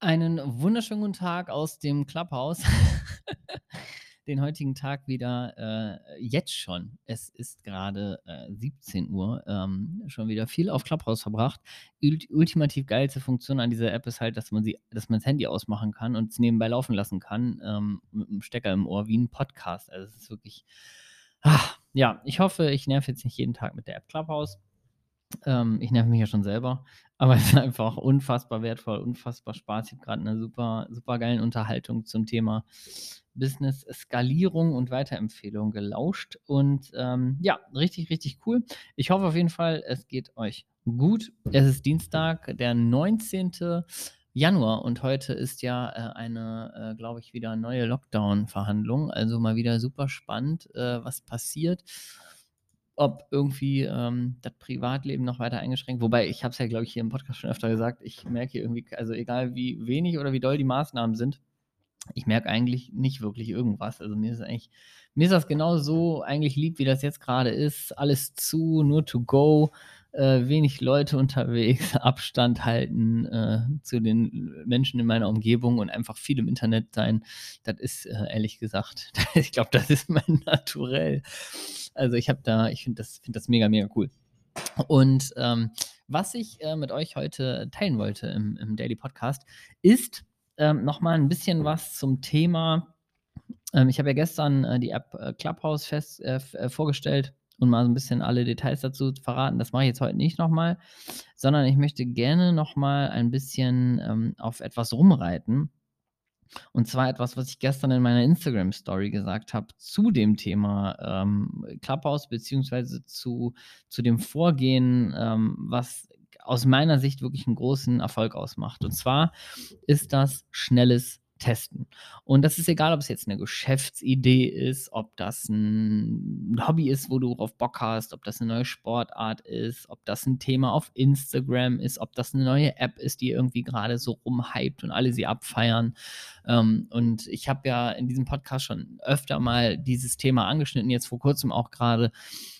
Einen wunderschönen guten Tag aus dem Clubhouse. Den heutigen Tag wieder äh, jetzt schon. Es ist gerade äh, 17 Uhr. Ähm, schon wieder viel auf Clubhouse verbracht. Ult ultimativ geilste Funktion an dieser App ist halt, dass man sie, dass man das Handy ausmachen kann und es nebenbei laufen lassen kann ähm, mit einem Stecker im Ohr wie ein Podcast. Also es ist wirklich. Ah, ja, ich hoffe, ich nerv jetzt nicht jeden Tag mit der App Clubhouse. Ähm, ich nerve mich ja schon selber, aber es ist einfach unfassbar wertvoll, unfassbar Spaß. Ich habe gerade eine super, super geilen Unterhaltung zum Thema Business Skalierung und Weiterempfehlung gelauscht und ähm, ja, richtig, richtig cool. Ich hoffe auf jeden Fall, es geht euch gut. Es ist Dienstag, der 19. Januar und heute ist ja äh, eine, äh, glaube ich, wieder neue Lockdown-Verhandlung. Also mal wieder super spannend, äh, was passiert ob irgendwie ähm, das Privatleben noch weiter eingeschränkt. Wobei, ich habe es ja, glaube ich, hier im Podcast schon öfter gesagt, ich merke irgendwie, also egal wie wenig oder wie doll die Maßnahmen sind, ich merke eigentlich nicht wirklich irgendwas. Also mir ist eigentlich, mir ist das genau so eigentlich lieb, wie das jetzt gerade ist. Alles zu, nur to go, äh, wenig Leute unterwegs, Abstand halten äh, zu den Menschen in meiner Umgebung und einfach viel im Internet sein. Das ist äh, ehrlich gesagt, ich glaube, das ist mein Naturell. Also ich habe da, ich finde das, find das mega, mega cool. Und ähm, was ich äh, mit euch heute teilen wollte im, im Daily Podcast, ist ähm, nochmal ein bisschen was zum Thema. Ähm, ich habe ja gestern äh, die App Clubhouse fest, vorgestellt und mal so ein bisschen alle Details dazu verraten. Das mache ich jetzt heute nicht nochmal, sondern ich möchte gerne nochmal ein bisschen ähm, auf etwas rumreiten und zwar etwas, was ich gestern in meiner Instagram-Story gesagt habe zu dem Thema ähm, Clubhouse, beziehungsweise zu, zu dem Vorgehen, ähm, was aus meiner Sicht wirklich einen großen Erfolg ausmacht. Und zwar ist das schnelles testen. Und das ist egal, ob es jetzt eine Geschäftsidee ist, ob das ein Hobby ist, wo du auf Bock hast, ob das eine neue Sportart ist, ob das ein Thema auf Instagram ist, ob das eine neue App ist, die irgendwie gerade so rumhypt und alle sie abfeiern. Ähm, und ich habe ja in diesem Podcast schon öfter mal dieses Thema angeschnitten, jetzt vor kurzem auch gerade.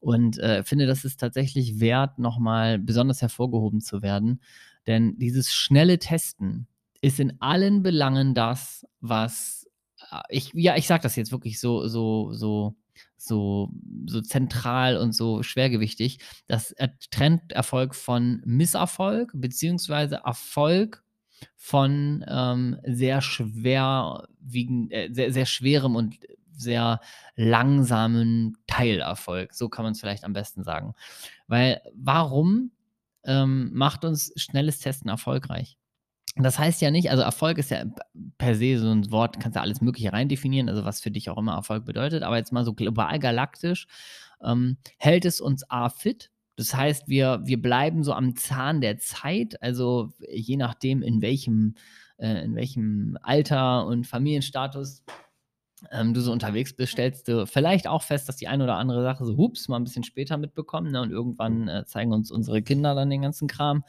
Und äh, finde, das ist tatsächlich wert, nochmal besonders hervorgehoben zu werden. Denn dieses schnelle Testen, ist in allen Belangen das, was äh, ich, ja, ich sage das jetzt wirklich so, so, so, so, so zentral und so schwergewichtig. Das trennt Erfolg von Misserfolg, beziehungsweise Erfolg von ähm, sehr schwerwiegend, äh, sehr, sehr schwerem und sehr langsamen Teilerfolg. So kann man es vielleicht am besten sagen. Weil warum ähm, macht uns schnelles Testen erfolgreich? Das heißt ja nicht, also Erfolg ist ja per se so ein Wort, kannst du alles Mögliche rein definieren, also was für dich auch immer Erfolg bedeutet, aber jetzt mal so global galaktisch, ähm, hält es uns A fit, das heißt, wir, wir bleiben so am Zahn der Zeit, also je nachdem, in welchem, äh, in welchem Alter und Familienstatus ähm, du so unterwegs bist, stellst du vielleicht auch fest, dass die eine oder andere Sache so, hups, mal ein bisschen später mitbekommen ne, und irgendwann äh, zeigen uns unsere Kinder dann den ganzen Kram.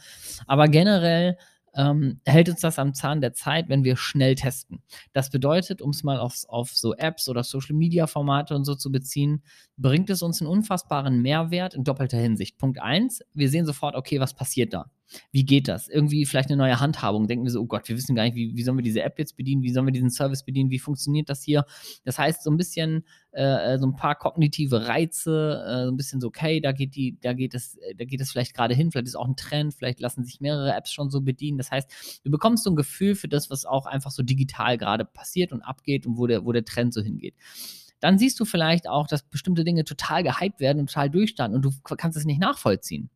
Aber generell ähm, hält uns das am Zahn der Zeit, wenn wir schnell testen. Das bedeutet, um es mal auf, auf so Apps oder Social-Media-Formate und so zu beziehen, bringt es uns einen unfassbaren Mehrwert in doppelter Hinsicht. Punkt eins, wir sehen sofort, okay, was passiert da? Wie geht das? Irgendwie vielleicht eine neue Handhabung. Denken wir so, oh Gott, wir wissen gar nicht, wie, wie sollen wir diese App jetzt bedienen? Wie sollen wir diesen Service bedienen? Wie funktioniert das hier? Das heißt, so ein bisschen, äh, so ein paar kognitive Reize, äh, so ein bisschen so, okay, da geht die, da geht es, da geht es vielleicht gerade hin, vielleicht ist auch ein Trend, vielleicht lassen sich mehrere Apps schon so bedienen. Das heißt, du bekommst so ein Gefühl für das, was auch einfach so digital gerade passiert und abgeht und wo der, wo der Trend so hingeht dann siehst du vielleicht auch, dass bestimmte Dinge total gehypt werden und total durchstarten und du kannst es nicht nachvollziehen.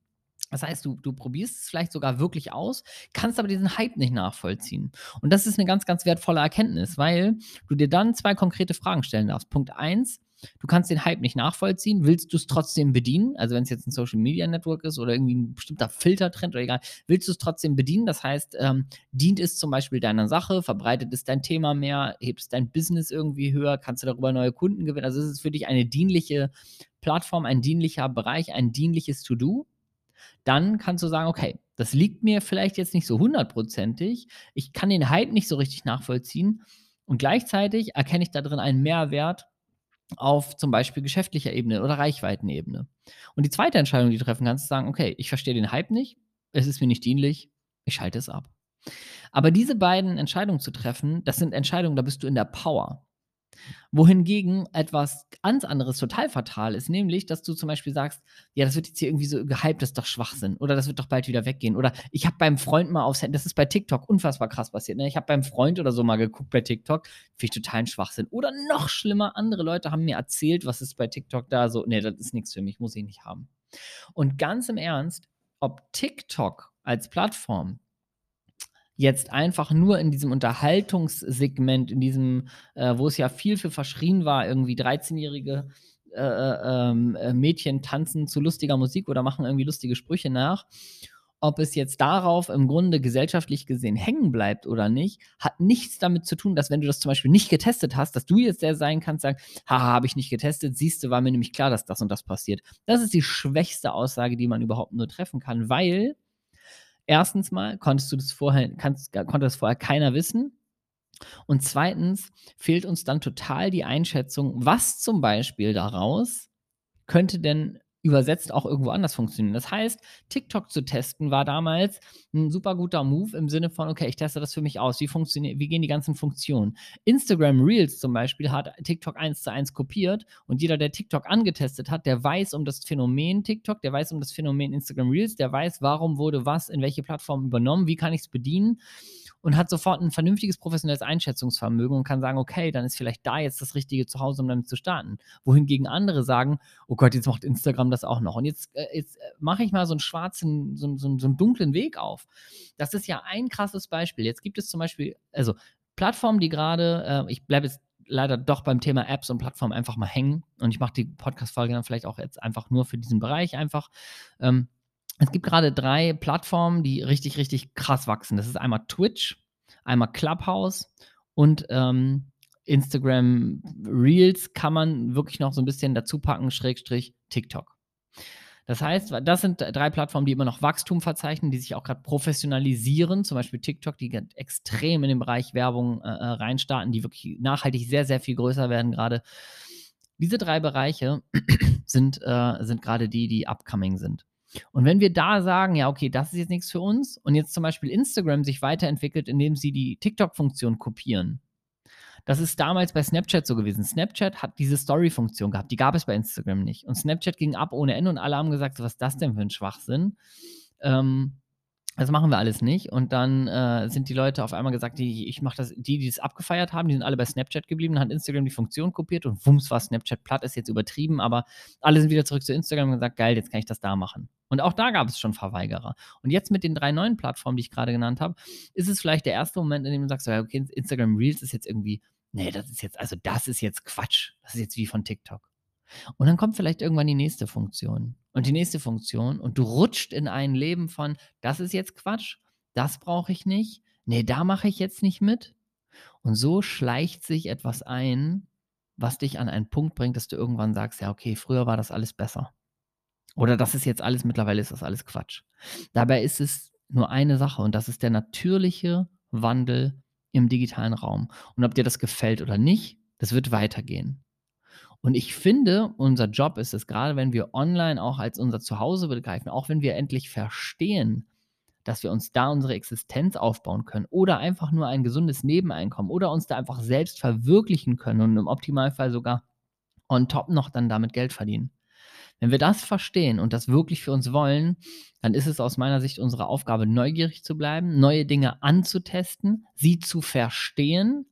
Das heißt, du, du probierst es vielleicht sogar wirklich aus, kannst aber diesen Hype nicht nachvollziehen. Und das ist eine ganz, ganz wertvolle Erkenntnis, weil du dir dann zwei konkrete Fragen stellen darfst. Punkt eins, du kannst den Hype nicht nachvollziehen, willst du es trotzdem bedienen? Also wenn es jetzt ein Social Media Network ist oder irgendwie ein bestimmter Filtertrend oder egal, willst du es trotzdem bedienen? Das heißt, ähm, dient es zum Beispiel deiner Sache, verbreitet es dein Thema mehr, hebt es dein Business irgendwie höher, kannst du darüber neue Kunden gewinnen? Also ist es für dich eine dienliche Plattform, ein dienlicher Bereich, ein dienliches To-Do? Dann kannst du sagen, okay, das liegt mir vielleicht jetzt nicht so hundertprozentig, ich kann den Hype nicht so richtig nachvollziehen und gleichzeitig erkenne ich da drin einen Mehrwert auf zum Beispiel geschäftlicher Ebene oder Reichweitenebene. Und die zweite Entscheidung, die du treffen kannst, ist sagen, okay, ich verstehe den Hype nicht, es ist mir nicht dienlich, ich schalte es ab. Aber diese beiden Entscheidungen zu treffen, das sind Entscheidungen, da bist du in der Power. Wohingegen etwas ganz anderes total fatal ist, nämlich, dass du zum Beispiel sagst, ja, das wird jetzt hier irgendwie so gehypt, das ist doch Schwachsinn. Oder das wird doch bald wieder weggehen. Oder ich habe beim Freund mal aufs Handy, das ist bei TikTok unfassbar krass passiert. Ne? Ich habe beim Freund oder so mal geguckt bei TikTok, finde ich total ein Schwachsinn. Oder noch schlimmer, andere Leute haben mir erzählt, was ist bei TikTok da so. Nee, das ist nichts für mich, muss ich nicht haben. Und ganz im Ernst, ob TikTok als Plattform jetzt einfach nur in diesem Unterhaltungssegment, in diesem, äh, wo es ja viel für verschrien war, irgendwie 13-jährige äh, äh, ähm, äh, Mädchen tanzen zu lustiger Musik oder machen irgendwie lustige Sprüche nach. Ob es jetzt darauf im Grunde gesellschaftlich gesehen hängen bleibt oder nicht, hat nichts damit zu tun, dass wenn du das zum Beispiel nicht getestet hast, dass du jetzt der sein kannst, sagen, haha, habe ich nicht getestet, siehst du, war mir nämlich klar, dass das und das passiert. Das ist die schwächste Aussage, die man überhaupt nur treffen kann, weil Erstens mal konntest du das vorher, kannst, konnte das vorher keiner wissen. Und zweitens fehlt uns dann total die Einschätzung, was zum Beispiel daraus könnte denn übersetzt auch irgendwo anders funktionieren. Das heißt, TikTok zu testen war damals ein super guter Move im Sinne von, okay, ich teste das für mich aus. Wie wie gehen die ganzen Funktionen? Instagram Reels zum Beispiel hat TikTok eins zu eins kopiert und jeder, der TikTok angetestet hat, der weiß um das Phänomen TikTok, der weiß um das Phänomen Instagram Reels, der weiß, warum wurde was in welche Plattform übernommen, wie kann ich es bedienen und hat sofort ein vernünftiges professionelles Einschätzungsvermögen und kann sagen, okay, dann ist vielleicht da jetzt das richtige Zuhause, um damit zu starten. Wohingegen andere sagen, oh Gott, jetzt macht Instagram das auch noch. Und jetzt, äh, jetzt äh, mache ich mal so einen schwarzen, so, so, so einen dunklen Weg auf. Das ist ja ein krasses Beispiel. Jetzt gibt es zum Beispiel, also Plattformen, die gerade, äh, ich bleibe jetzt leider doch beim Thema Apps und Plattformen einfach mal hängen. Und ich mache die Podcast-Folge dann vielleicht auch jetzt einfach nur für diesen Bereich einfach. Ähm, es gibt gerade drei Plattformen, die richtig, richtig krass wachsen. Das ist einmal Twitch, einmal Clubhouse und ähm, Instagram Reels kann man wirklich noch so ein bisschen dazu packen, Schrägstrich TikTok. Das heißt, das sind drei Plattformen, die immer noch Wachstum verzeichnen, die sich auch gerade professionalisieren. Zum Beispiel TikTok, die extrem in den Bereich Werbung äh, äh, reinstarten, die wirklich nachhaltig sehr, sehr viel größer werden gerade. Diese drei Bereiche sind, äh, sind gerade die, die upcoming sind. Und wenn wir da sagen, ja, okay, das ist jetzt nichts für uns und jetzt zum Beispiel Instagram sich weiterentwickelt, indem sie die TikTok-Funktion kopieren. Das ist damals bei Snapchat so gewesen. Snapchat hat diese Story-Funktion gehabt, die gab es bei Instagram nicht. Und Snapchat ging ab ohne Ende und alle haben gesagt, was ist das denn für ein Schwachsinn? Ähm, das machen wir alles nicht. Und dann äh, sind die Leute auf einmal gesagt, die, ich mache das, die, die es abgefeiert haben, die sind alle bei Snapchat geblieben, hat Instagram die Funktion kopiert und wumms war Snapchat platt, ist jetzt übertrieben, aber alle sind wieder zurück zu Instagram und gesagt, geil, jetzt kann ich das da machen. Und auch da gab es schon Verweigerer. Und jetzt mit den drei neuen Plattformen, die ich gerade genannt habe, ist es vielleicht der erste Moment, in dem du sagst, okay, Instagram Reels ist jetzt irgendwie, nee, das ist jetzt, also das ist jetzt Quatsch. Das ist jetzt wie von TikTok. Und dann kommt vielleicht irgendwann die nächste Funktion und die nächste Funktion und du rutscht in ein Leben von, das ist jetzt Quatsch, das brauche ich nicht, nee, da mache ich jetzt nicht mit. Und so schleicht sich etwas ein, was dich an einen Punkt bringt, dass du irgendwann sagst, ja, okay, früher war das alles besser. Oder das ist jetzt alles, mittlerweile ist das alles Quatsch. Dabei ist es nur eine Sache und das ist der natürliche Wandel im digitalen Raum. Und ob dir das gefällt oder nicht, das wird weitergehen. Und ich finde, unser Job ist es, gerade wenn wir online auch als unser Zuhause begreifen, auch wenn wir endlich verstehen, dass wir uns da unsere Existenz aufbauen können oder einfach nur ein gesundes Nebeneinkommen oder uns da einfach selbst verwirklichen können und im Optimalfall sogar on top noch dann damit Geld verdienen. Wenn wir das verstehen und das wirklich für uns wollen, dann ist es aus meiner Sicht unsere Aufgabe, neugierig zu bleiben, neue Dinge anzutesten, sie zu verstehen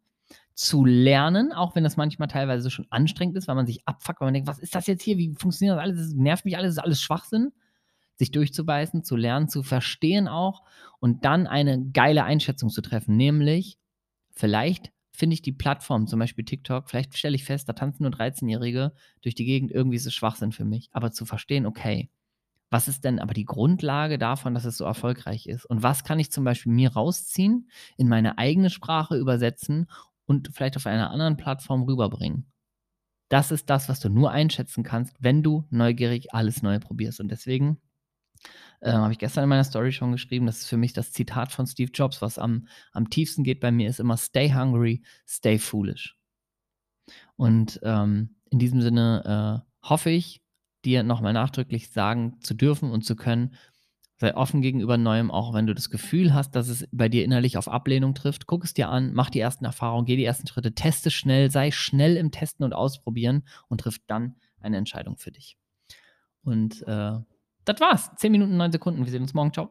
zu lernen, auch wenn das manchmal teilweise schon anstrengend ist, weil man sich abfuckt, weil man denkt, was ist das jetzt hier, wie funktioniert das alles, das nervt mich alles, das ist alles Schwachsinn, sich durchzubeißen, zu lernen, zu verstehen auch und dann eine geile Einschätzung zu treffen, nämlich vielleicht finde ich die Plattform, zum Beispiel TikTok, vielleicht stelle ich fest, da tanzen nur 13-Jährige durch die Gegend, irgendwie ist es Schwachsinn für mich, aber zu verstehen, okay, was ist denn aber die Grundlage davon, dass es so erfolgreich ist? Und was kann ich zum Beispiel mir rausziehen, in meine eigene Sprache übersetzen und vielleicht auf einer anderen Plattform rüberbringen. Das ist das, was du nur einschätzen kannst, wenn du neugierig alles Neue probierst. Und deswegen äh, habe ich gestern in meiner Story schon geschrieben, das ist für mich das Zitat von Steve Jobs, was am, am tiefsten geht bei mir, ist immer Stay hungry, stay foolish. Und ähm, in diesem Sinne äh, hoffe ich, dir nochmal nachdrücklich sagen zu dürfen und zu können, Sei offen gegenüber Neuem, auch wenn du das Gefühl hast, dass es bei dir innerlich auf Ablehnung trifft. Guck es dir an, mach die ersten Erfahrungen, geh die ersten Schritte, teste schnell, sei schnell im Testen und Ausprobieren und triff dann eine Entscheidung für dich. Und, äh, das war's. 10 Minuten, 9 Sekunden. Wir sehen uns morgen. Tschau.